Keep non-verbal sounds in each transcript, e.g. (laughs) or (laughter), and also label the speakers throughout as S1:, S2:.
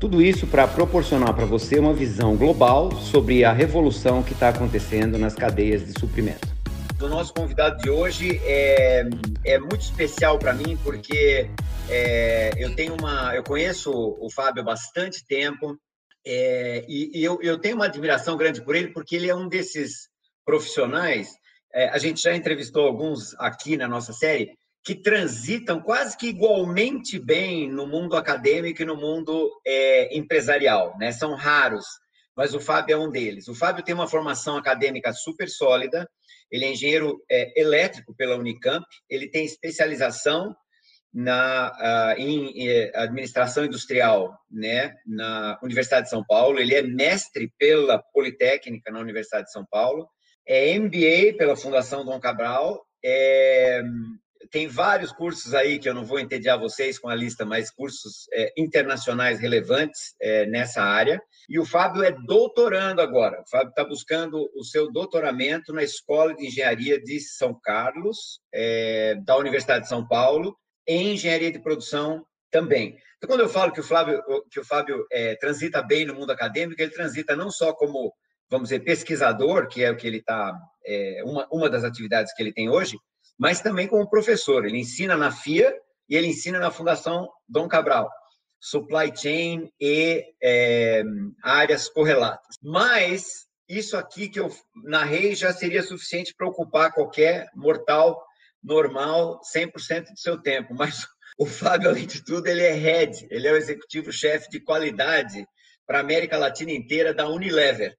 S1: Tudo isso para proporcionar para você uma visão global sobre a revolução que está acontecendo nas cadeias de suprimento.
S2: O nosso convidado de hoje é, é muito especial para mim porque é, eu tenho uma, eu conheço o Fábio há bastante tempo é, e, e eu, eu, tenho uma admiração grande por ele porque ele é um desses profissionais. É, a gente já entrevistou alguns aqui na nossa série que transitam quase que igualmente bem no mundo acadêmico e no mundo é, empresarial, né? São raros, mas o Fábio é um deles. O Fábio tem uma formação acadêmica super sólida, ele é engenheiro é, elétrico pela Unicamp, ele tem especialização na, uh, em, é, administração industrial né, na Universidade de São Paulo, ele é mestre pela Politécnica na Universidade de São Paulo, é MBA pela Fundação Dom Cabral, é, tem vários cursos aí que eu não vou entediar vocês com a lista, mas cursos é, internacionais relevantes é, nessa área. E o Fábio é doutorando agora. O Fábio está buscando o seu doutoramento na Escola de Engenharia de São Carlos, é, da Universidade de São Paulo, em Engenharia de Produção também. Então, quando eu falo que o Fábio, que o Fábio é, transita bem no mundo acadêmico, ele transita não só como, vamos dizer, pesquisador, que é o que ele está, é, uma, uma das atividades que ele tem hoje, mas também como professor. Ele ensina na FIA e ele ensina na Fundação Dom Cabral, supply chain e é, áreas correlatas. Mas isso aqui que eu narrei já seria suficiente para ocupar qualquer mortal normal 100% do seu tempo. Mas (laughs) o Fábio, além de tudo, ele é head, ele é o executivo-chefe de qualidade para a América Latina inteira da Unilever.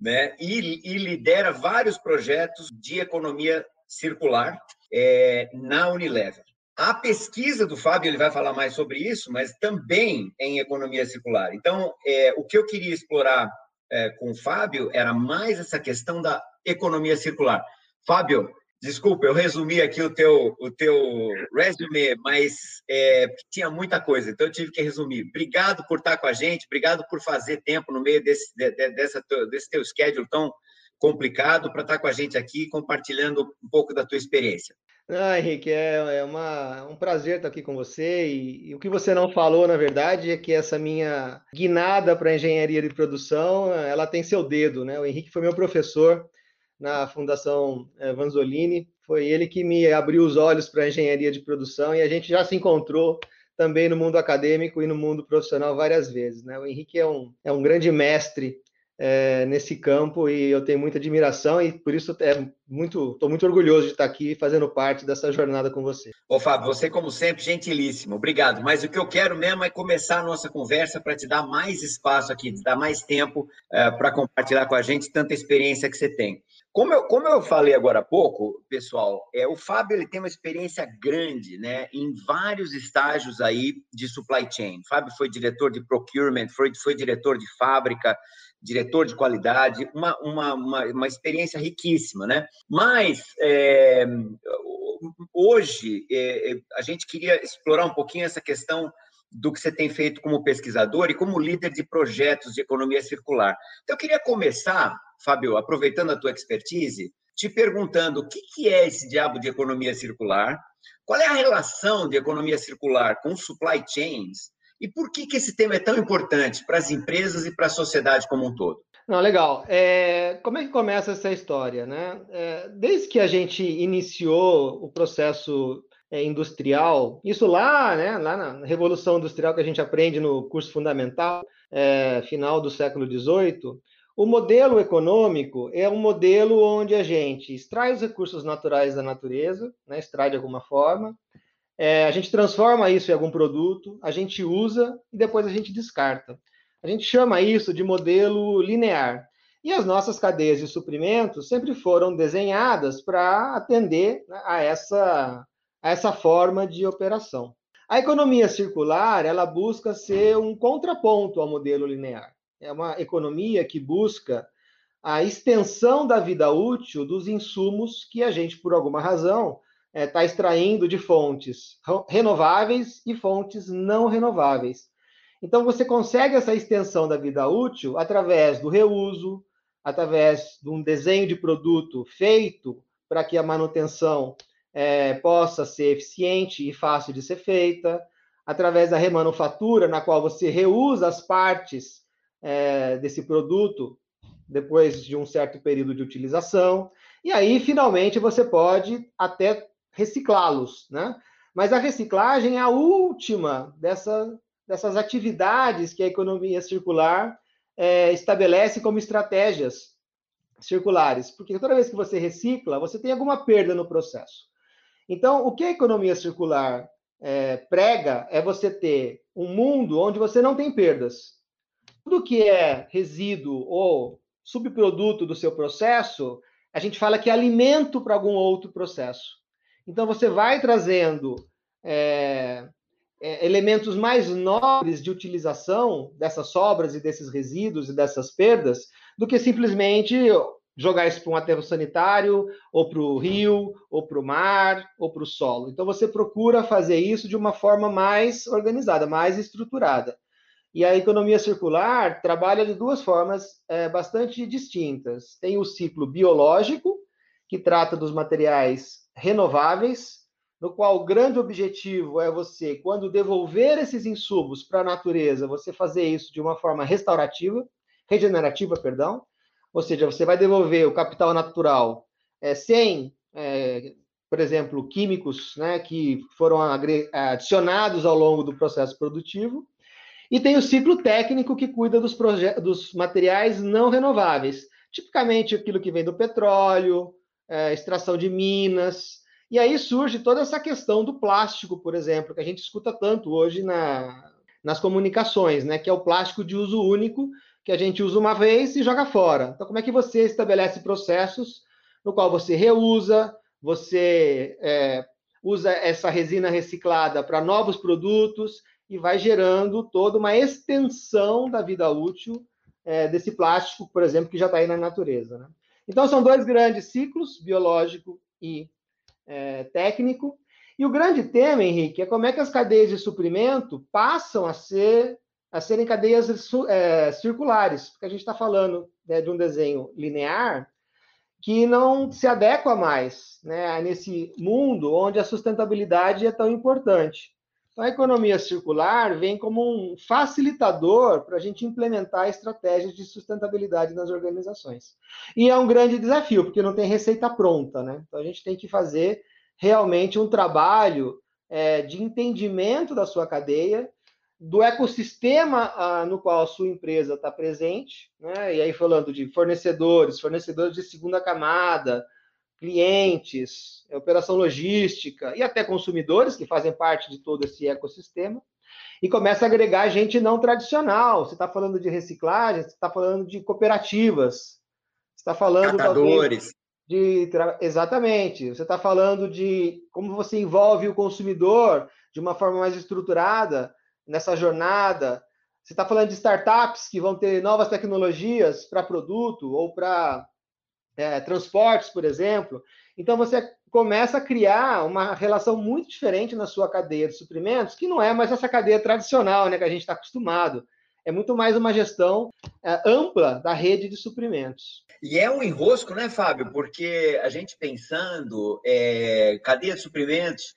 S2: Né? E, e lidera vários projetos de economia circular é, na Unilever. A pesquisa do Fábio, ele vai falar mais sobre isso, mas também em economia circular. Então, é, o que eu queria explorar é, com o Fábio era mais essa questão da economia circular. Fábio, desculpa, eu resumi aqui o teu, o teu resume, mas é, tinha muita coisa, então eu tive que resumir. Obrigado por estar com a gente, obrigado por fazer tempo no meio desse, de, dessa, desse teu schedule tão complicado para estar com a gente aqui compartilhando um pouco da tua experiência.
S3: Ah, Henrique, é, é uma, um prazer estar aqui com você. E, e, o que você não falou, na verdade, é que essa minha guinada para engenharia de produção, ela tem seu dedo, né? O Henrique foi meu professor na Fundação é, Vanzolini, foi ele que me abriu os olhos para a engenharia de produção e a gente já se encontrou também no mundo acadêmico e no mundo profissional várias vezes, né? O Henrique é um, é um grande mestre é, nesse campo e eu tenho muita admiração e por isso é muito, estou muito orgulhoso de estar aqui fazendo parte dessa jornada com você.
S2: Ô Fábio, você como sempre gentilíssimo, obrigado. Mas o que eu quero mesmo é começar a nossa conversa para te dar mais espaço aqui, te dar mais tempo é, para compartilhar com a gente tanta experiência que você tem. Como eu, como eu falei agora há pouco, pessoal, é, o Fábio ele tem uma experiência grande né, em vários estágios aí de supply chain. O Fábio foi diretor de procurement, foi, foi diretor de fábrica, diretor de qualidade, uma, uma, uma, uma experiência riquíssima, né? Mas é, hoje é, a gente queria explorar um pouquinho essa questão do que você tem feito como pesquisador e como líder de projetos de economia circular. Então, eu queria começar, Fábio, aproveitando a tua expertise, te perguntando o que, que é esse diabo de economia circular, qual é a relação de economia circular com supply chains e por que, que esse tema é tão importante para as empresas e para a sociedade como um todo?
S3: Não, legal. É, como é que começa essa história? Né? É, desde que a gente iniciou o processo é, industrial, isso lá, né, lá na Revolução Industrial que a gente aprende no curso fundamental, é, final do século XVIII, o modelo econômico é um modelo onde a gente extrai os recursos naturais da natureza, né, extrai de alguma forma, é, a gente transforma isso em algum produto, a gente usa e depois a gente descarta. A gente chama isso de modelo linear. E as nossas cadeias de suprimentos sempre foram desenhadas para atender né, a essa, a essa forma de operação. A economia circular ela busca ser um contraponto ao modelo linear. é uma economia que busca a extensão da vida útil dos insumos que a gente, por alguma razão, está é, extraindo de fontes renováveis e fontes não renováveis. Então, você consegue essa extensão da vida útil através do reuso, através de um desenho de produto feito para que a manutenção é, possa ser eficiente e fácil de ser feita, através da remanufatura, na qual você reusa as partes é, desse produto depois de um certo período de utilização, e aí, finalmente, você pode até reciclá-los, né? Mas a reciclagem é a última dessa, dessas atividades que a economia circular é, estabelece como estratégias circulares, porque toda vez que você recicla, você tem alguma perda no processo. Então, o que a economia circular é, prega é você ter um mundo onde você não tem perdas. Tudo que é resíduo ou subproduto do seu processo, a gente fala que é alimento para algum outro processo. Então, você vai trazendo é, é, elementos mais nobres de utilização dessas sobras e desses resíduos e dessas perdas do que simplesmente jogar isso para um aterro sanitário, ou para o rio, ou para o mar, ou para o solo. Então, você procura fazer isso de uma forma mais organizada, mais estruturada. E a economia circular trabalha de duas formas é, bastante distintas. Tem o ciclo biológico, que trata dos materiais renováveis, no qual o grande objetivo é você, quando devolver esses insumos para a natureza, você fazer isso de uma forma restaurativa, regenerativa, perdão, ou seja, você vai devolver o capital natural é, sem, é, por exemplo, químicos né, que foram adicionados ao longo do processo produtivo, e tem o ciclo técnico que cuida dos, dos materiais não renováveis, tipicamente aquilo que vem do petróleo, é, extração de minas. E aí surge toda essa questão do plástico, por exemplo, que a gente escuta tanto hoje na, nas comunicações, né? Que é o plástico de uso único, que a gente usa uma vez e joga fora. Então, como é que você estabelece processos no qual você reusa, você é, usa essa resina reciclada para novos produtos e vai gerando toda uma extensão da vida útil é, desse plástico, por exemplo, que já está aí na natureza. Né? Então, são dois grandes ciclos, biológico e é, técnico. E o grande tema, Henrique, é como é que as cadeias de suprimento passam a ser a serem cadeias é, circulares, porque a gente está falando né, de um desenho linear que não se adequa mais né, nesse mundo onde a sustentabilidade é tão importante. Então, a economia circular vem como um facilitador para a gente implementar estratégias de sustentabilidade nas organizações. E é um grande desafio, porque não tem receita pronta, né? Então, a gente tem que fazer realmente um trabalho é, de entendimento da sua cadeia, do ecossistema ah, no qual a sua empresa está presente, né? E aí falando de fornecedores, fornecedores de segunda camada, clientes, é, operação logística e até consumidores que fazem parte de todo esse ecossistema. E começa a agregar gente não tradicional. Você está falando de reciclagem, você está falando de cooperativas, você está falando
S2: Catadores.
S3: de exatamente. Você está falando de como você envolve o consumidor de uma forma mais estruturada nessa jornada. Você está falando de startups que vão ter novas tecnologias para produto ou para é, transportes, por exemplo. Então, você começa a criar uma relação muito diferente na sua cadeia de suprimentos, que não é mais essa cadeia tradicional né, que a gente está acostumado. É muito mais uma gestão é, ampla da rede de suprimentos.
S2: E é um enrosco, né, Fábio? Porque a gente pensando é, cadeia de suprimentos,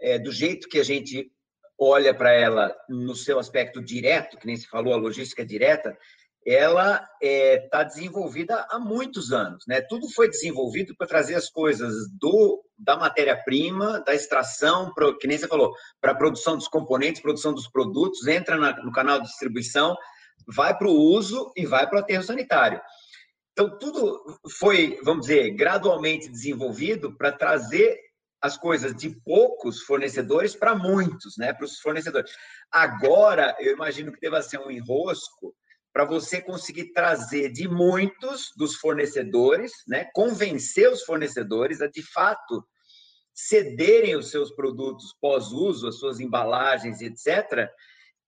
S2: é, do jeito que a gente olha para ela no seu aspecto direto, que nem se falou, a logística direta, ela está é, tá desenvolvida há muitos anos. Né? Tudo foi desenvolvido para trazer as coisas do da matéria-prima, da extração, que nem você falou, para a produção dos componentes, produção dos produtos, entra na, no canal de distribuição, vai para o uso e vai para o aterro sanitário. Então, tudo foi, vamos dizer, gradualmente desenvolvido para trazer as coisas de poucos fornecedores para muitos, né? Para os fornecedores. Agora, eu imagino que deva ser um enrosco para você conseguir trazer de muitos dos fornecedores, né, convencer os fornecedores a de fato cederem os seus produtos pós-uso, as suas embalagens, etc.,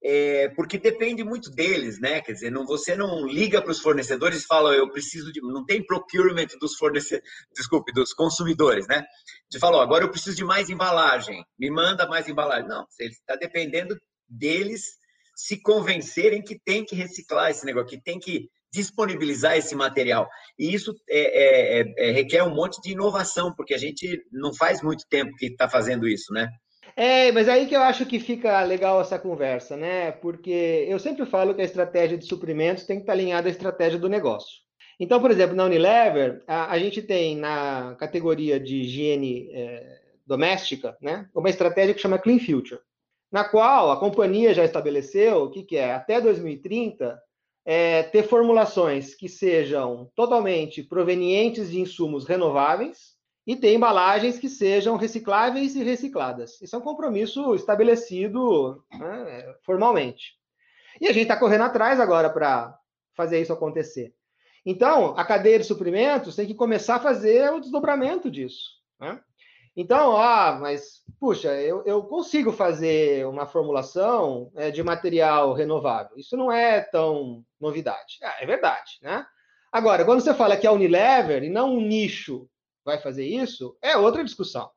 S2: é, porque depende muito deles, né? Quer dizer, não, você não liga para os fornecedores e fala, eu preciso de. Não tem procurement dos fornecedores, desculpe, dos consumidores, né? De falar, agora eu preciso de mais embalagem, me manda mais embalagem. Não, você está dependendo deles se convencerem que tem que reciclar esse negócio, que tem que disponibilizar esse material. E isso é, é, é, é requer um monte de inovação, porque a gente não faz muito tempo que está fazendo isso, né?
S3: É, mas aí que eu acho que fica legal essa conversa, né? Porque eu sempre falo que a estratégia de suprimentos tem que estar alinhada à estratégia do negócio. Então, por exemplo, na Unilever, a, a gente tem na categoria de higiene é, doméstica, né, uma estratégia que chama Clean Future, na qual a companhia já estabeleceu o que, que é, até 2030, é, ter formulações que sejam totalmente provenientes de insumos renováveis, e ter embalagens que sejam recicláveis e recicladas. Isso é um compromisso estabelecido né, formalmente. E a gente está correndo atrás agora para fazer isso acontecer. Então, a cadeia de suprimentos tem que começar a fazer o desdobramento disso. Né? Então, ah, mas, puxa, eu, eu consigo fazer uma formulação é, de material renovável. Isso não é tão novidade. Ah, é verdade, né? Agora, quando você fala que é Unilever e não um nicho vai fazer isso, é outra discussão.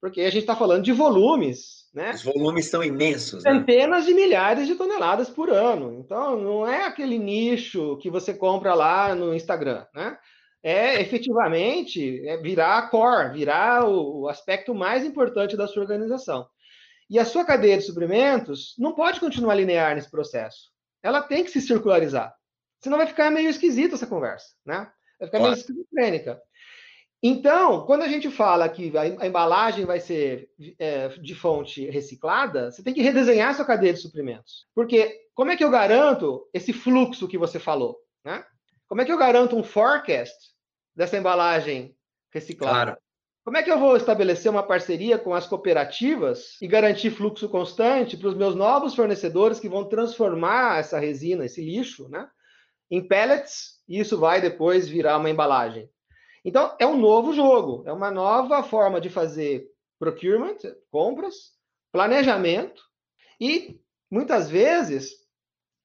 S3: Porque a gente está falando de volumes, né?
S2: Os volumes são imensos. Né?
S3: Centenas né? de milhares de toneladas por ano. Então, não é aquele nicho que você compra lá no Instagram, né? É efetivamente é virar a core, virar o, o aspecto mais importante da sua organização. E a sua cadeia de suprimentos não pode continuar linear nesse processo. Ela tem que se circularizar. Senão vai ficar meio esquisita essa conversa, né? Vai ficar claro. meio esquizofrênica. Então, quando a gente fala que a embalagem vai ser é, de fonte reciclada, você tem que redesenhar sua cadeia de suprimentos. Porque como é que eu garanto esse fluxo que você falou? Né? Como é que eu garanto um forecast dessa embalagem reciclada? Claro. Como é que eu vou estabelecer uma parceria com as cooperativas e garantir fluxo constante para os meus novos fornecedores que vão transformar essa resina, esse lixo, né, em pellets e isso vai depois virar uma embalagem? Então, é um novo jogo, é uma nova forma de fazer procurement, compras, planejamento e, muitas vezes,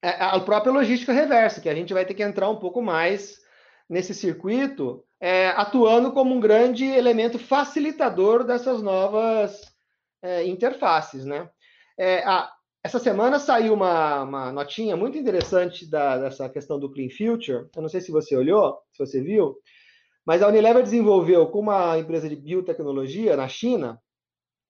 S3: é, a própria logística reversa, que a gente vai ter que entrar um pouco mais nesse circuito, é, atuando como um grande elemento facilitador dessas novas é, interfaces. Né? É, a, essa semana saiu uma, uma notinha muito interessante da, dessa questão do Clean Future. Eu não sei se você olhou, se você viu, mas a Unilever desenvolveu com uma empresa de biotecnologia na China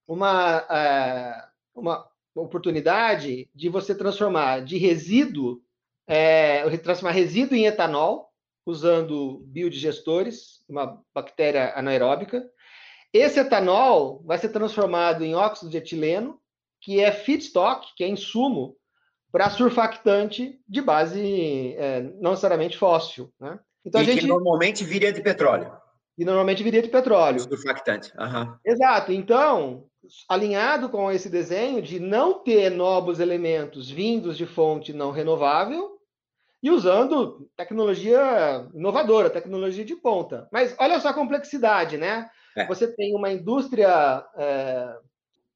S3: uma, é, uma oportunidade de você transformar de resíduo, é, transformar resíduo em etanol, usando biodigestores, uma bactéria anaeróbica. Esse etanol vai ser transformado em óxido de etileno, que é feedstock, que é insumo para surfactante de base é, não necessariamente fóssil. Né?
S2: Então, e a gente... que normalmente viria de petróleo.
S3: E normalmente viria de petróleo.
S2: Surfactante. Uhum.
S3: Exato. Então, alinhado com esse desenho de não ter novos elementos vindos de fonte não renovável e usando tecnologia inovadora, tecnologia de ponta. Mas olha só a complexidade, né? É. Você tem uma indústria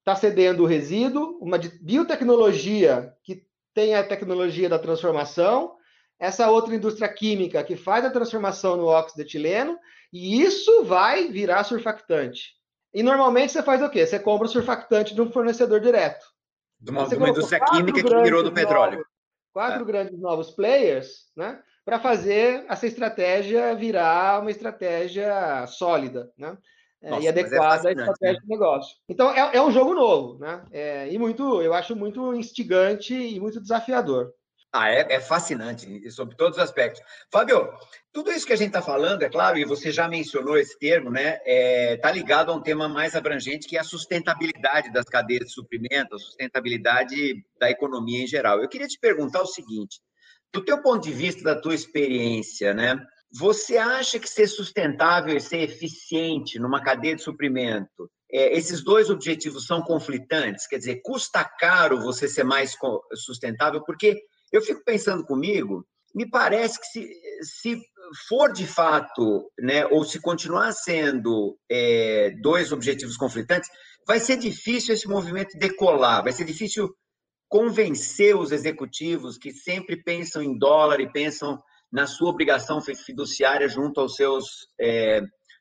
S3: está é, cedendo o resíduo, uma biotecnologia que tem a tecnologia da transformação, essa outra indústria química que faz a transformação no óxido de etileno, e isso vai virar surfactante. E normalmente você faz o quê? Você compra o surfactante de um fornecedor direto.
S2: De uma, uma indústria química que virou do petróleo.
S3: Quatro é. grandes novos players, né? Para fazer essa estratégia virar uma estratégia sólida, né? É, Nossa, e é adequada é à estratégia né? de negócio. Então é, é, um jogo novo, né? É, e muito, eu acho muito instigante e muito desafiador.
S2: Ah, é, é, fascinante, sobre todos os aspectos. Fábio, tudo isso que a gente está falando, é claro, e você já mencionou esse termo, né? Está é, tá ligado a um tema mais abrangente, que é a sustentabilidade das cadeias de suprimento, a sustentabilidade da economia em geral. Eu queria te perguntar o seguinte: do teu ponto de vista, da tua experiência, né? Você acha que ser sustentável e ser eficiente numa cadeia de suprimento, é, esses dois objetivos são conflitantes? Quer dizer, custa caro você ser mais sustentável? Porque eu fico pensando comigo, me parece que se, se for de fato, né, ou se continuar sendo é, dois objetivos conflitantes, vai ser difícil esse movimento decolar, vai ser difícil convencer os executivos que sempre pensam em dólar e pensam na sua obrigação fiduciária junto aos seus, é,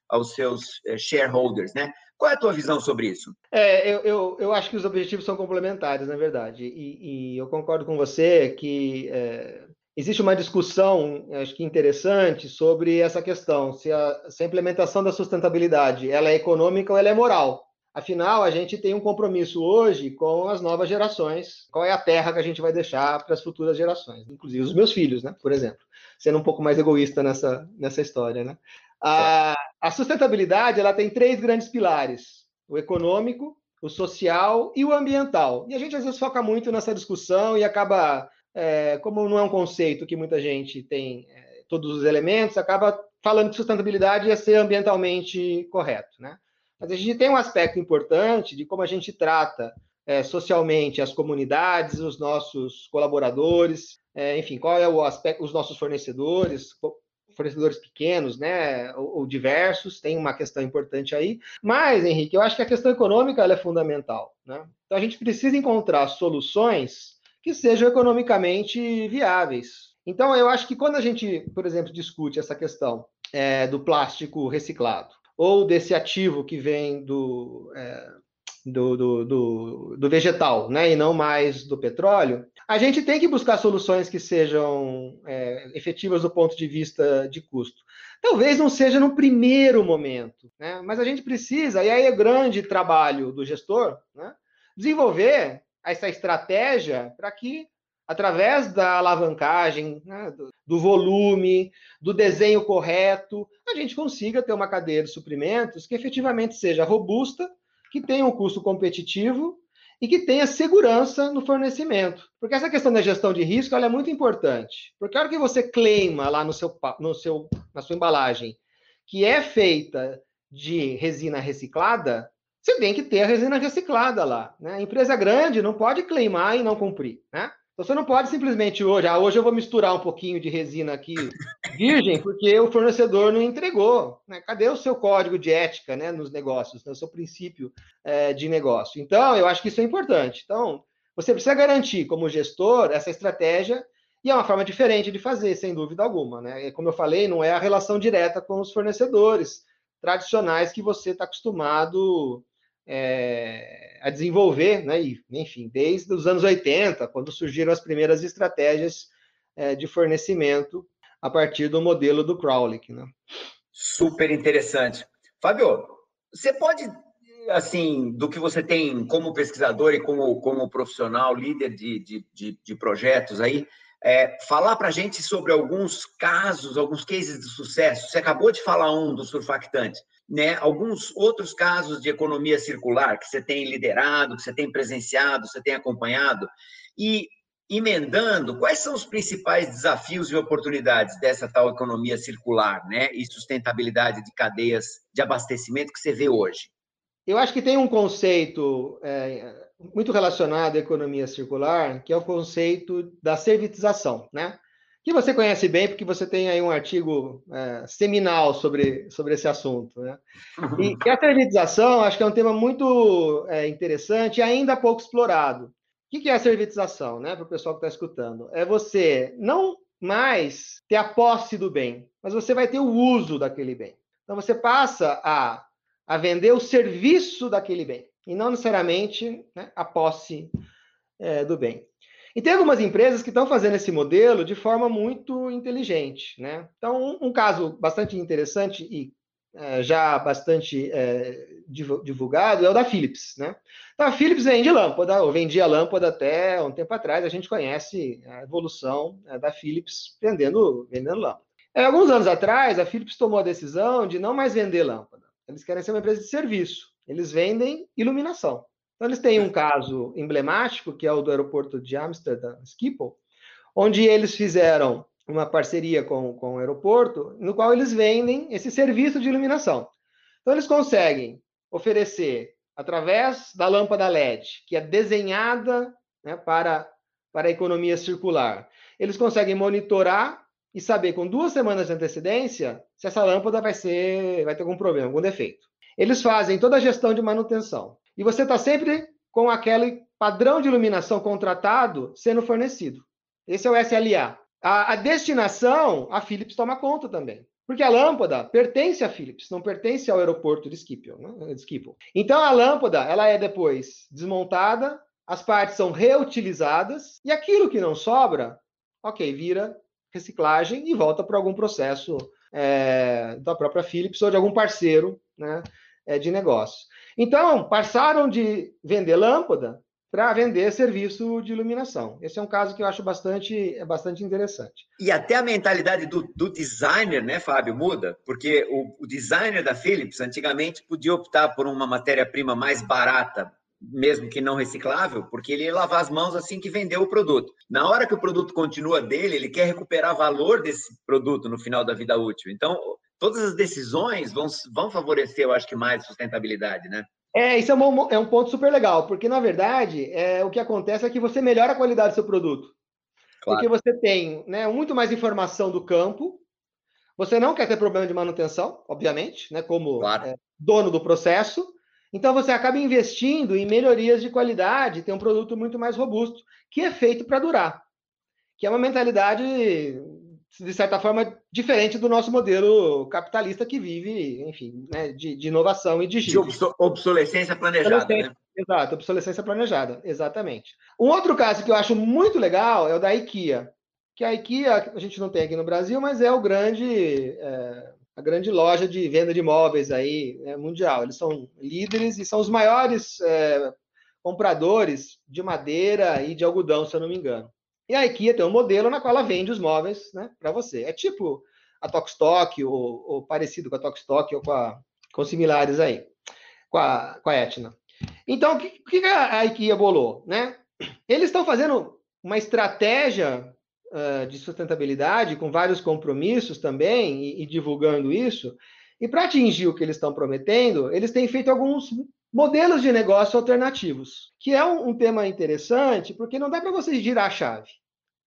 S2: aos seus é, shareholders, né? Qual é a tua visão sobre isso?
S3: É, eu, eu, eu acho que os objetivos são complementares, na verdade, e, e eu concordo com você que é, existe uma discussão, acho que interessante, sobre essa questão, se a, se a implementação da sustentabilidade ela é econômica ou ela é moral. Afinal, a gente tem um compromisso hoje com as novas gerações. Qual é a terra que a gente vai deixar para as futuras gerações? Inclusive os meus filhos, né? Por exemplo. Sendo um pouco mais egoísta nessa, nessa história, né? A, a sustentabilidade ela tem três grandes pilares: o econômico, o social e o ambiental. E a gente às vezes foca muito nessa discussão e acaba, é, como não é um conceito que muita gente tem é, todos os elementos, acaba falando que sustentabilidade é ser ambientalmente correto, né? Mas a gente tem um aspecto importante de como a gente trata é, socialmente as comunidades, os nossos colaboradores, é, enfim, qual é o aspecto, os nossos fornecedores, fornecedores pequenos, né, ou, ou, diversos, tem uma questão importante aí. Mas, Henrique, eu acho que a questão econômica é fundamental, né? Então a gente precisa encontrar soluções que sejam economicamente viáveis. Então, eu acho que quando a gente, por exemplo, discute essa questão é, do plástico reciclado, ou desse ativo que vem do, é, do, do, do, do, vegetal, né, e não mais do petróleo, a gente tem que buscar soluções que sejam é, efetivas do ponto de vista de custo. Talvez não seja no primeiro momento, né, mas a gente precisa, e aí é grande trabalho do gestor, né, desenvolver essa estratégia para que através da alavancagem, né, do, do, volume, do desenho correto, a gente consiga ter uma cadeia de suprimentos que efetivamente seja robusta, que tenha um custo competitivo e que tenha segurança no fornecimento. Porque essa questão da gestão de risco é muito importante. Porque a hora que você claima lá no seu, no seu, na sua embalagem que é feita de resina reciclada, você tem que ter a resina reciclada lá. Né? A empresa grande não pode claimar e não cumprir. Né? Então, você não pode simplesmente hoje, ah, hoje eu vou misturar um pouquinho de resina aqui virgem, porque o fornecedor não entregou. Né? Cadê o seu código de ética né, nos negócios, né? o seu princípio é, de negócio? Então, eu acho que isso é importante. Então, você precisa garantir, como gestor, essa estratégia, e é uma forma diferente de fazer, sem dúvida alguma. Né? Como eu falei, não é a relação direta com os fornecedores tradicionais que você está acostumado é, a desenvolver, né? E, enfim, desde os anos 80, quando surgiram as primeiras estratégias é, de fornecimento a partir do modelo do Crowley. Né?
S2: Super interessante. Fábio, você pode, assim, do que você tem como pesquisador e como, como profissional, líder de, de, de, de projetos aí, é, falar para a gente sobre alguns casos, alguns cases de sucesso. Você acabou de falar um do surfactante né, alguns outros casos de economia circular que você tem liderado, que você tem presenciado, você tem acompanhado, e emendando, quais são os principais desafios e oportunidades dessa tal economia circular, né, e sustentabilidade de cadeias de abastecimento que você vê hoje?
S3: Eu acho que tem um conceito é, muito relacionado à economia circular, que é o conceito da servitização, né? Que você conhece bem, porque você tem aí um artigo é, seminal sobre, sobre esse assunto. Né? E, (laughs) e, a servitização, acho que é um tema muito é, interessante e ainda pouco explorado. O que, que é a servitização, né, para o pessoal que está escutando? É você não mais ter a posse do bem, mas você vai ter o uso daquele bem. Então, você passa a, a vender o serviço daquele bem, e não necessariamente né, a posse é, do bem. E tem algumas empresas que estão fazendo esse modelo de forma muito inteligente. Né? Então, um, um caso bastante interessante e é, já bastante é, divulgado é o da Philips. Né? Então, a Philips vende lâmpada, ou vendia lâmpada até um tempo atrás, a gente conhece a evolução é, da Philips vendendo, vendendo lâmpada. É, alguns anos atrás, a Philips tomou a decisão de não mais vender lâmpada. Eles querem ser uma empresa de serviço. Eles vendem iluminação. Então, eles têm um caso emblemático, que é o do aeroporto de Amsterdam, Schiphol, onde eles fizeram uma parceria com, com o aeroporto, no qual eles vendem esse serviço de iluminação. Então, eles conseguem oferecer, através da lâmpada LED, que é desenhada né, para, para a economia circular, eles conseguem monitorar e saber com duas semanas de antecedência se essa lâmpada vai ser vai ter algum problema, algum defeito. Eles fazem toda a gestão de manutenção. E você está sempre com aquele padrão de iluminação contratado sendo fornecido. Esse é o SLA. A, a destinação, a Philips toma conta também. Porque a lâmpada pertence à Philips, não pertence ao aeroporto de Schiphol. Né? Então a lâmpada ela é depois desmontada, as partes são reutilizadas e aquilo que não sobra, ok, vira reciclagem e volta para algum processo é, da própria Philips ou de algum parceiro né, é, de negócio. Então, passaram de vender lâmpada para vender serviço de iluminação. Esse é um caso que eu acho bastante, é bastante interessante.
S2: E até a mentalidade do, do designer, né, Fábio, muda, porque o, o designer da Philips antigamente podia optar por uma matéria-prima mais barata, mesmo que não reciclável, porque ele ia lavar as mãos assim que vendeu o produto. Na hora que o produto continua dele, ele quer recuperar valor desse produto no final da vida útil. Então, todas as decisões vão, vão favorecer, eu acho que mais sustentabilidade, né?
S3: É, isso é um, é um ponto super legal, porque na verdade é, o que acontece é que você melhora a qualidade do seu produto. Claro. Porque você tem né, muito mais informação do campo, você não quer ter problema de manutenção, obviamente, né, como claro. é, dono do processo. Então você acaba investindo em melhorias de qualidade, tem um produto muito mais robusto, que é feito para durar. Que é uma mentalidade de certa forma, diferente do nosso modelo capitalista que vive, enfim, né, de, de, inovação e de
S2: De obsolescência planejada. Obsolescência, né?
S3: Exato, obsolescência planejada, exatamente. Um outro caso que eu acho muito legal é o da IKEA, que a IKEA a gente não tem aqui no Brasil, mas é o grande, é, a grande loja de venda de móveis aí é, mundial. Eles são líderes e são os maiores é, compradores de madeira e de algodão, se eu não me engano. E a IKEA tem um modelo na qual ela vende os móveis né, para você. É tipo a Tokstok, ou, ou, parecido com a Tokstok, ou com, a, com similares aí, com a, com a Etna. Então, o que, que a IKEA bolou? Né? Eles estão fazendo uma estratégia uh, de sustentabilidade, com vários compromissos também, e, e divulgando isso. E para atingir o que eles estão prometendo, eles têm feito alguns Modelos de negócio alternativos, que é um, um tema interessante, porque não dá para você girar a chave.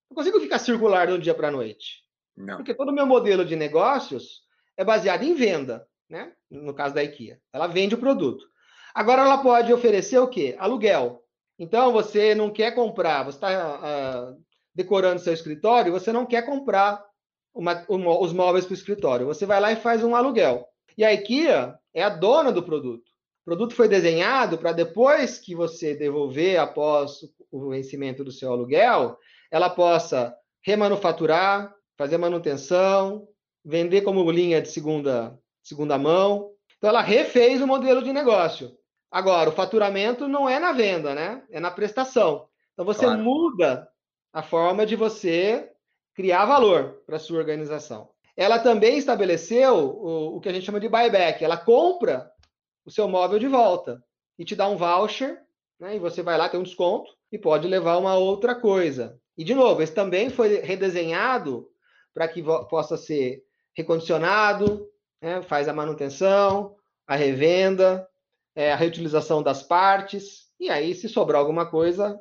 S3: Não consigo ficar circular um dia para a noite. Não. Porque todo o meu modelo de negócios é baseado em venda, né? No caso da IKEA. Ela vende o produto. Agora ela pode oferecer o quê? Aluguel. Então você não quer comprar, você está uh, ah, decorando seu escritório, você não quer comprar uma, uma, os móveis para o escritório. Você vai lá e faz um aluguel. E a IKEA é a dona do produto. O produto foi desenhado para depois que você devolver após o vencimento do seu aluguel, ela possa remanufaturar, fazer manutenção, vender como linha de segunda, segunda mão. Então, ela refez o modelo de negócio. Agora, o faturamento não é na venda, né? É na prestação. Então, você claro. muda a forma de você criar valor para a sua organização. Ela também estabeleceu o, o que a gente chama de buyback. Ela compra o seu móvel de volta e te dá um voucher, né? E você vai lá, tem um desconto e pode levar uma outra coisa. E, de novo, esse também foi redesenhado para que possa ser recondicionado, né? faz a manutenção, a revenda, é, a reutilização das partes, e aí, se sobrar alguma coisa,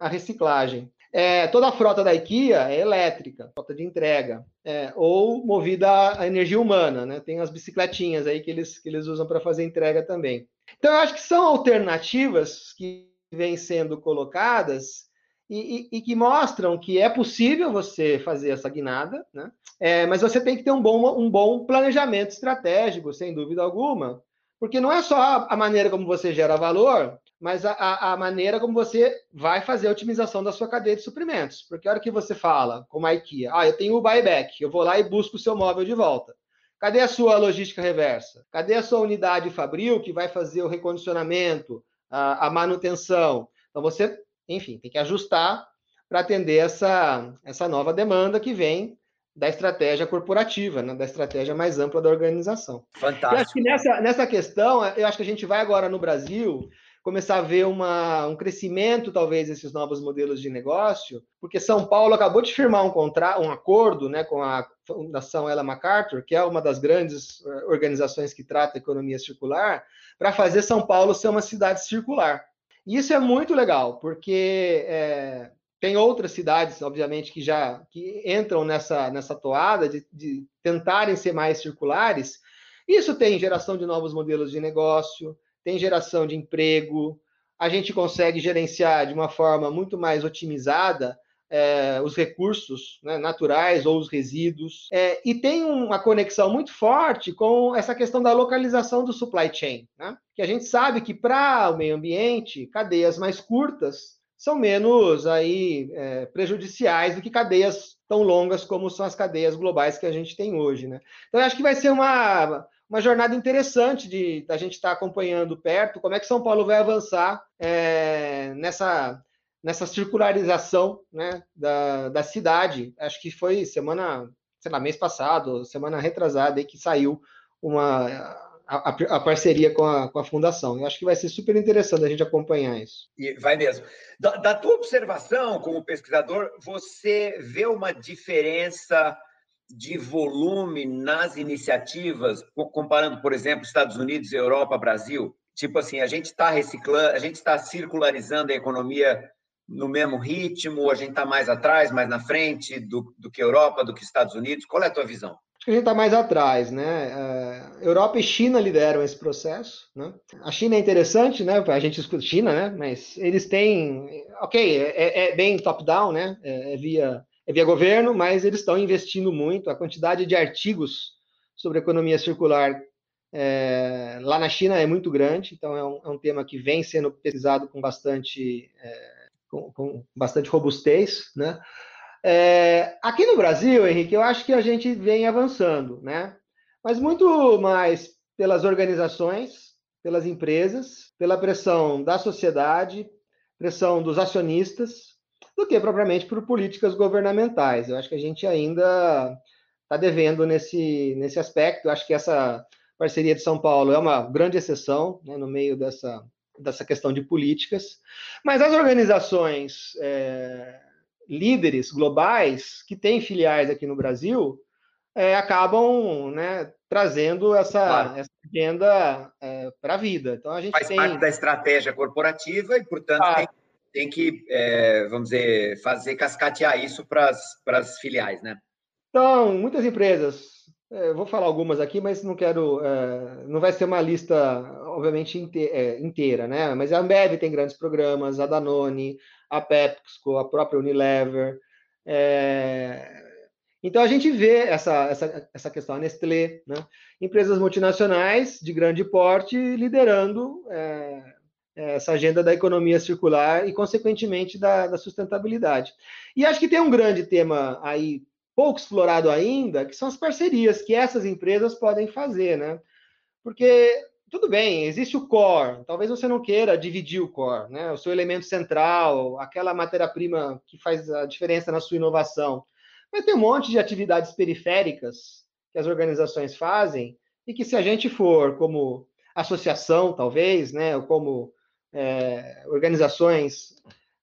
S3: a reciclagem. É, toda a frota da IKEA é elétrica, frota de entrega, é, ou movida a energia humana, né? Tem as bicicletinhas aí que eles, que eles usam para fazer entrega também. Então, eu acho que são alternativas que vêm sendo colocadas e, e, e, que mostram que é possível você fazer essa guinada, né? É, mas você tem que ter um bom, um bom planejamento estratégico, sem dúvida alguma, porque não é só a maneira como você gera valor, mas a, a, maneira como você vai fazer a otimização da sua cadeia de suprimentos. Porque a hora que você fala, como a IKEA, ah, eu tenho o buyback, eu vou lá e busco o seu móvel de volta. Cadê a sua logística reversa? Cadê a sua unidade fabril que vai fazer o recondicionamento, a, a manutenção? Então você, enfim, tem que ajustar para atender essa, essa nova demanda que vem da estratégia corporativa, né? da estratégia mais ampla da organização.
S2: Fantástico.
S3: Eu acho que nessa, nessa questão, eu acho que a gente vai agora no Brasil começar a ver uma, um crescimento, talvez, desses novos modelos de negócio, porque São Paulo acabou de firmar um, contra, um acordo né, com a Fundação Ella MacArthur, que é uma das grandes eh, organizações que trata a economia circular, para fazer São Paulo ser uma cidade circular. E isso é muito legal, porque é, tem outras cidades, obviamente, que já que entram nessa, nessa toada de, de tentarem ser mais circulares. Isso tem geração de novos modelos de negócio, tem geração de emprego, a gente consegue gerenciar de uma forma muito mais otimizada é, os recursos né, naturais ou os resíduos. É, e tem uma conexão muito forte com essa questão da localização do supply chain, né? que a gente sabe que para o meio ambiente, cadeias mais curtas são menos aí, é, prejudiciais do que cadeias tão longas como são as cadeias globais que a gente tem hoje. Né? Então, acho que vai ser uma, uma jornada interessante de a gente estar tá acompanhando perto como é que São Paulo vai avançar é, nessa nessa circularização né, da, da cidade. Acho que foi semana, sei lá, mês passado, semana retrasada, aí que saiu uma, a, a, parceria com a, com a fundação. Eu acho que vai ser super interessante a gente acompanhar isso.
S2: E vai mesmo. Da, da tua observação como pesquisador, você vê uma diferença de volume nas iniciativas, comparando, por exemplo, Estados Unidos, Europa, Brasil? Tipo assim, a gente está reciclando, a gente está circularizando a economia no mesmo ritmo? A gente está mais atrás, mais na frente do, do que Europa, do que Estados Unidos? Qual é a tua visão?
S3: Acho que a gente está mais atrás, né? Uh, Europa e China lideram esse processo, né? A China é interessante, né? A gente escuta China, né? Mas eles têm, ok, é, é bem top-down, né? É, é, via, é via governo, mas eles estão investindo muito. A quantidade de artigos sobre economia circular é, lá na China é muito grande, então é um, é um, tema que vem sendo pesquisado com bastante é, com, com bastante robustez, né? É, aqui no Brasil, Henrique, eu acho que a gente vem avançando, né? Mas muito mais pelas organizações, pelas empresas, pela pressão da sociedade, pressão dos acionistas, do que propriamente por políticas governamentais. Eu acho que a gente ainda está devendo nesse, nesse aspecto. Eu acho que essa parceria de São Paulo é uma grande exceção né, no meio dessa, dessa questão de políticas, mas as organizações é, líderes globais que têm filiais aqui no Brasil é, acabam né, trazendo essa, claro. essa agenda é, para a vida. Então a gente
S2: faz
S3: tem...
S2: parte da estratégia corporativa e, portanto, ah. tem, tem, que, é, vamos dizer, fazer cascatear isso para as filiais, né?
S3: Então, muitas empresas é, vou falar algumas aqui, mas não quero. É, não vai ser uma lista, obviamente, é, inteira, né? Mas a Ambev tem grandes programas, a Danone, a PepsiCo, a própria Unilever. É, então a gente vê essa, essa, essa questão, a Nestlé, né? empresas multinacionais de grande porte liderando é, essa agenda da economia circular e, consequentemente, da, da sustentabilidade. E acho que tem um grande tema aí pouco explorado ainda, que são as parcerias que essas empresas podem fazer, né? Porque tudo bem, existe o core, talvez você não queira dividir o core, né? O seu elemento central, aquela matéria-prima que faz a diferença na sua inovação. Mas tem um monte de atividades periféricas que as organizações fazem e que se a gente for como associação, talvez, né, ou como é, organizações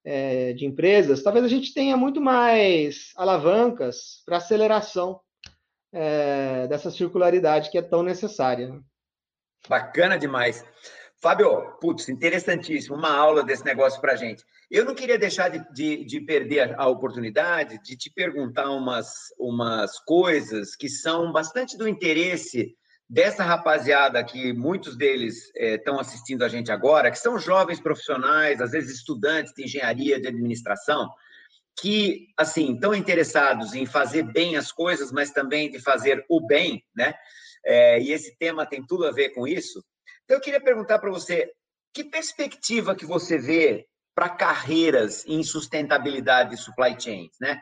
S3: é, de empresas, talvez a gente tenha muito mais alavancas para aceleração é, dessa circularidade que é tão necessária. Né?
S2: Bacana demais. Fábio, putz, interessantíssimo, uma aula desse negócio para a gente. Eu não queria deixar de, de, de, perder a oportunidade de te perguntar umas, umas coisas que são bastante do interesse dessa rapaziada que muitos deles estão é, assistindo a gente agora, que são jovens profissionais, às vezes estudantes de engenharia, de administração, que, assim, estão interessados em fazer bem as coisas, mas também de fazer o bem, né? É, e esse tema tem tudo a ver com isso. Então, eu queria perguntar para você, que perspectiva que você vê para carreiras em sustentabilidade e supply chains, né?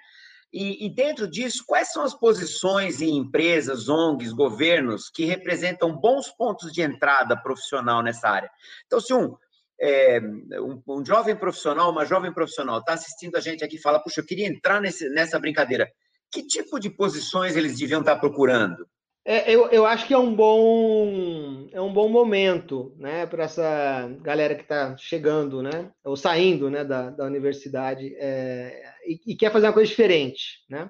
S2: E, e, dentro disso, quais são as posições em empresas, ONGs, governos que representam bons pontos de entrada profissional nessa área? Então, se um, é, um, um, jovem profissional, uma jovem profissional está assistindo a gente aqui e fala, puxa, eu queria entrar nesse, nessa brincadeira, que tipo de posições eles deviam estar tá procurando?
S3: É, eu, eu acho que é um bom é um bom momento, né, para essa galera que está chegando, né, ou saindo, né, da, da universidade é, e, quer fazer uma coisa diferente, né.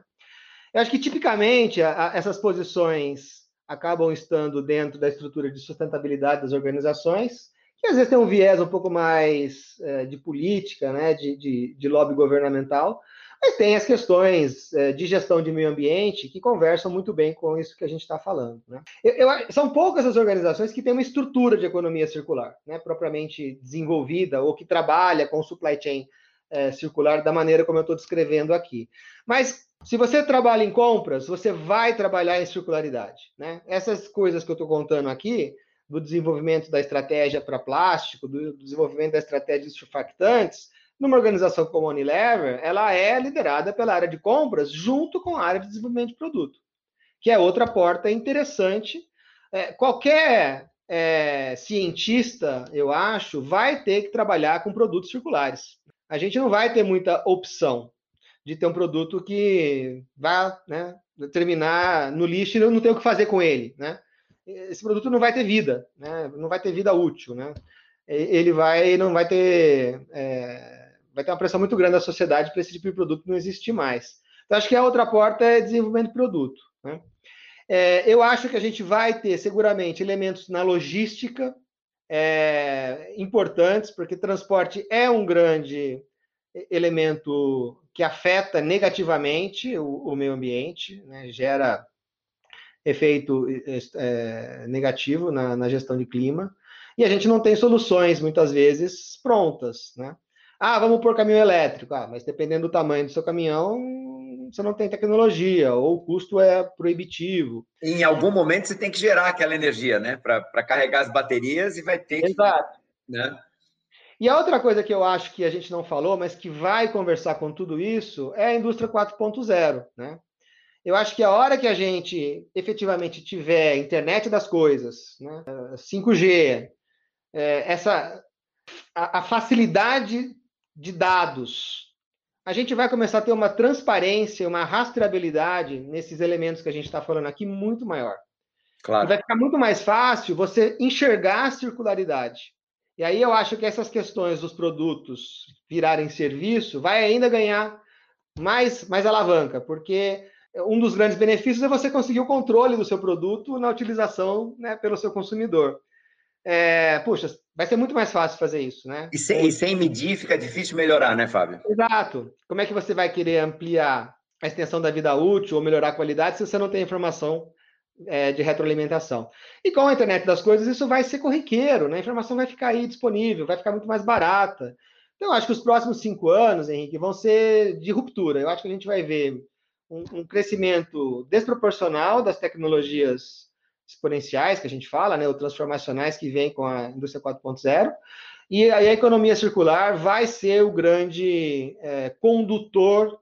S3: Eu acho que tipicamente a, a, essas posições acabam estando dentro da estrutura de sustentabilidade das organizações, que às vezes tem um viés um pouco mais é, de política, né, de, de, de lobby governamental, Mas tem as questões é, de gestão de meio ambiente que conversam muito bem com isso que a gente está falando. Né? Eu, eu, são poucas as organizações que têm uma estrutura de economia circular, né, propriamente desenvolvida, ou que trabalha com supply chain é, circular da maneira como eu estou descrevendo aqui. Mas se você trabalha em compras, você vai trabalhar em circularidade. Né? Essas coisas que eu estou contando aqui, do desenvolvimento da estratégia para plástico, do desenvolvimento da estratégia de surfactantes, numa organização como a Unilever, ela é liderada pela área de compras junto com a área de desenvolvimento de produto, que é outra porta interessante. É, qualquer é, cientista, eu acho, vai ter que trabalhar com produtos circulares. A gente não vai ter muita opção de ter um produto que vá né, terminar no lixo e não ter o que fazer com ele. Né? Esse produto não vai ter vida, né? não vai ter vida útil. Né? Ele vai, não vai ter é, vai ter uma pressão muito grande da sociedade para esse tipo de produto não existir mais. Então, acho que a outra porta é desenvolvimento de produto. Né? É, eu acho que a gente vai ter, seguramente, elementos na logística é, importantes, porque transporte é um grande elemento que afeta negativamente o, o meio ambiente, né? gera efeito é, negativo na, na, gestão de clima, e a gente não tem soluções, muitas vezes, prontas. Né? Ah, vamos por caminhão elétrico. Ah, mas dependendo do tamanho do seu caminhão, você não tem tecnologia, ou o custo é proibitivo.
S2: Em algum momento você tem que gerar aquela energia, né? Para carregar as baterias e vai ter
S3: Exato.
S2: que. Né?
S3: E a outra coisa que eu acho que a gente não falou, mas que vai conversar com tudo isso, é a indústria 4.0, né? Eu acho que a hora que a gente efetivamente tiver internet das coisas, né? 5G, é, essa a, a facilidade de dados, a gente vai começar a ter uma transparência, uma rastreabilidade nesses elementos que a gente está falando aqui muito maior.
S2: Claro.
S3: E vai ficar muito mais fácil você enxergar a circularidade. E aí eu acho que essas questões dos produtos virarem serviço vai ainda ganhar mais, mais alavanca, porque um dos grandes benefícios é você conseguir o controle do seu produto na utilização né, pelo seu consumidor é, puxa, vai ser muito mais fácil fazer isso, né?
S2: E sem, e sem medir fica difícil melhorar, né, Fábio?
S3: Exato. Como é que você vai querer ampliar a extensão da vida útil ou melhorar a qualidade se você não tem informação é, de retroalimentação? E com a internet das coisas, isso vai ser corriqueiro, né? A informação vai ficar aí disponível, vai ficar muito mais barata. Então, eu acho que os próximos cinco anos, Henrique, vão ser de ruptura. Eu acho que a gente vai ver um, um crescimento desproporcional das tecnologias exponenciais que a gente fala, né, ou transformacionais que vem com a indústria 4.0, e a economia circular vai ser o grande é, condutor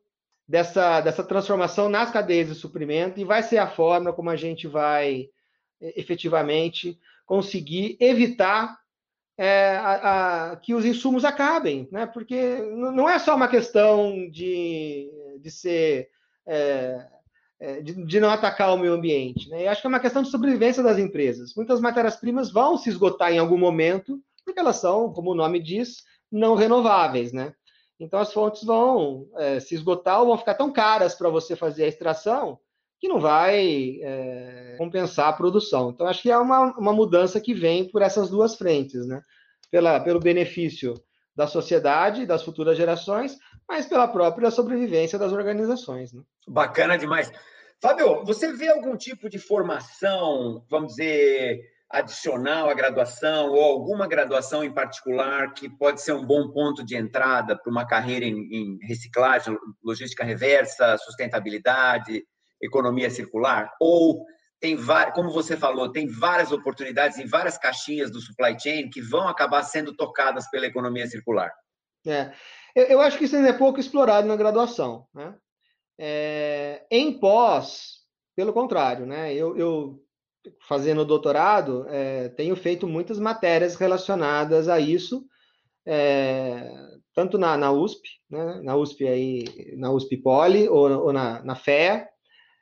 S3: dessa, dessa transformação nas cadeias de suprimento e vai ser a forma como a gente vai efetivamente conseguir evitar é, a, a, que os insumos acabem, né? Porque não é só uma questão de, de ser é, é, de, de, não atacar o meio ambiente. Né? E acho que é uma questão de sobrevivência das empresas. Muitas matérias-primas vão se esgotar em algum momento, porque elas são, como o nome diz, não renováveis. Né? Então as fontes vão é, se esgotar ou vão ficar tão caras para você fazer a extração que não vai é, compensar a produção. Então acho que é uma, uma mudança que vem por essas duas frentes, né? Pela, pelo benefício da sociedade, das futuras gerações, mas pela própria sobrevivência das organizações. Né?
S2: Bacana demais. Fábio, você vê algum tipo de formação, vamos dizer, adicional à graduação, ou alguma graduação em particular que pode ser um bom ponto de entrada para uma carreira em, em reciclagem, logística reversa, sustentabilidade, economia circular? Ou tem como você falou, tem várias oportunidades em várias caixinhas do supply chain que vão acabar sendo tocadas pela economia circular.
S3: É, eu, eu acho que isso ainda é pouco explorado na graduação. Né? É, em pós, pelo contrário, né? eu, eu fazendo doutorado, é, tenho feito muitas matérias relacionadas a isso, é, tanto na, na USP, né? na USP aí, na USP Poli ou, ou na, na FEA,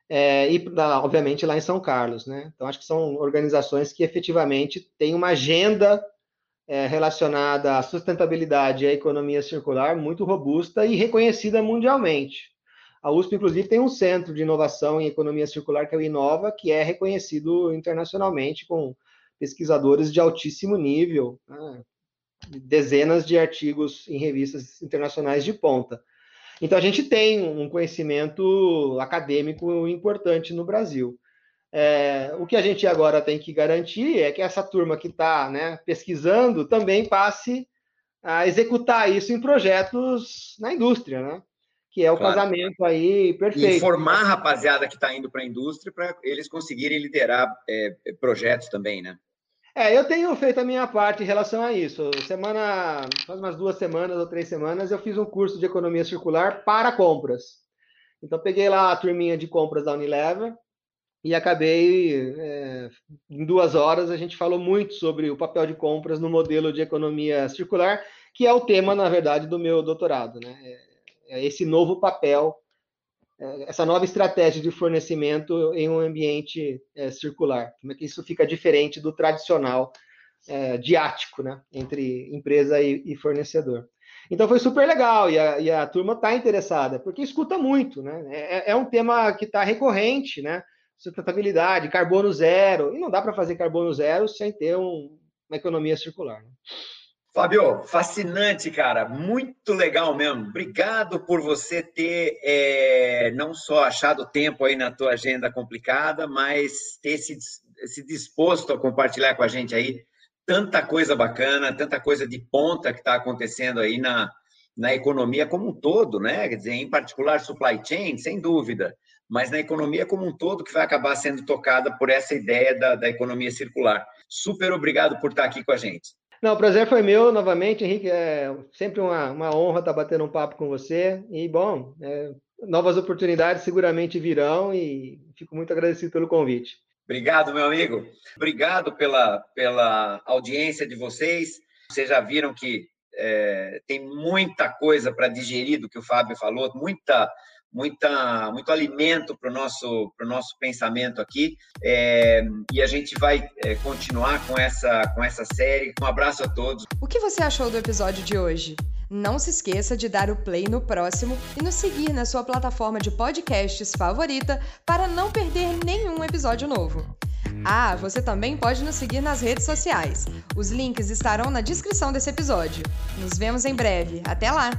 S3: é, e, obviamente, lá em São Carlos. Né? Então, acho que são organizações que efetivamente têm uma agenda é, relacionada à sustentabilidade e à economia circular muito robusta e reconhecida mundialmente. A USP, inclusive, tem um centro de inovação em economia circular, que é o Inova, que é reconhecido internacionalmente com pesquisadores de altíssimo nível, né? dezenas de artigos em revistas internacionais de ponta. Então a gente tem um conhecimento acadêmico importante no Brasil. É, o que a gente agora tem que garantir é que essa turma que está né, pesquisando também passe a executar isso em projetos na indústria, né? Que é o claro. casamento aí perfeito.
S2: E formar a rapaziada que está indo para a indústria para eles conseguirem liderar é, projetos também, né?
S3: É, eu tenho feito a minha parte em relação a isso. Semana, faz umas duas semanas ou três semanas, eu fiz um curso de economia circular para compras. Então, peguei lá a turminha de compras da Unilever e acabei, é, em duas horas, a gente falou muito sobre o papel de compras no modelo de economia circular, que é o tema, na verdade, do meu doutorado. Né? É, é esse novo papel essa nova estratégia de fornecimento em um ambiente é, circular. Como é que isso fica diferente do tradicional é, diático, né, entre empresa e, e, fornecedor. Então foi super legal e a, e a turma está interessada, porque escuta muito, né? É, é um tema que está recorrente, né? Sustentabilidade, carbono zero, e não dá para fazer carbono zero sem ter um, uma economia circular. Né?
S2: Fábio, fascinante, cara. Muito legal mesmo. Obrigado por você ter é, não só achado tempo aí na tua agenda complicada, mas ter se, se disposto a compartilhar com a gente aí tanta coisa bacana, tanta coisa de ponta que está acontecendo aí na, na economia como um todo, né? Quer dizer, em particular supply chain, sem dúvida, mas na economia como um todo que vai acabar sendo tocada por essa ideia da, da economia circular. Super obrigado por estar aqui com a gente.
S3: Não, o prazer foi meu novamente, Henrique. É sempre uma, uma honra estar batendo um papo com você. E, bom, é, novas oportunidades seguramente virão e fico muito agradecido pelo convite.
S2: Obrigado, meu amigo. Obrigado pela, pela audiência de vocês. Vocês já viram que é, tem muita coisa para digerir do que o Fábio falou, muita muita, muito alimento para o nosso, nosso pensamento aqui. É, e a gente vai é, continuar com essa, com essa série. Um abraço a todos.
S4: O que você achou do episódio de hoje? Não se esqueça de dar o play no próximo e nos seguir na sua plataforma de podcasts favorita para não perder nenhum episódio novo. Ah, você também pode nos seguir nas redes sociais. Os links estarão na descrição desse episódio. Nos vemos em breve. Até lá!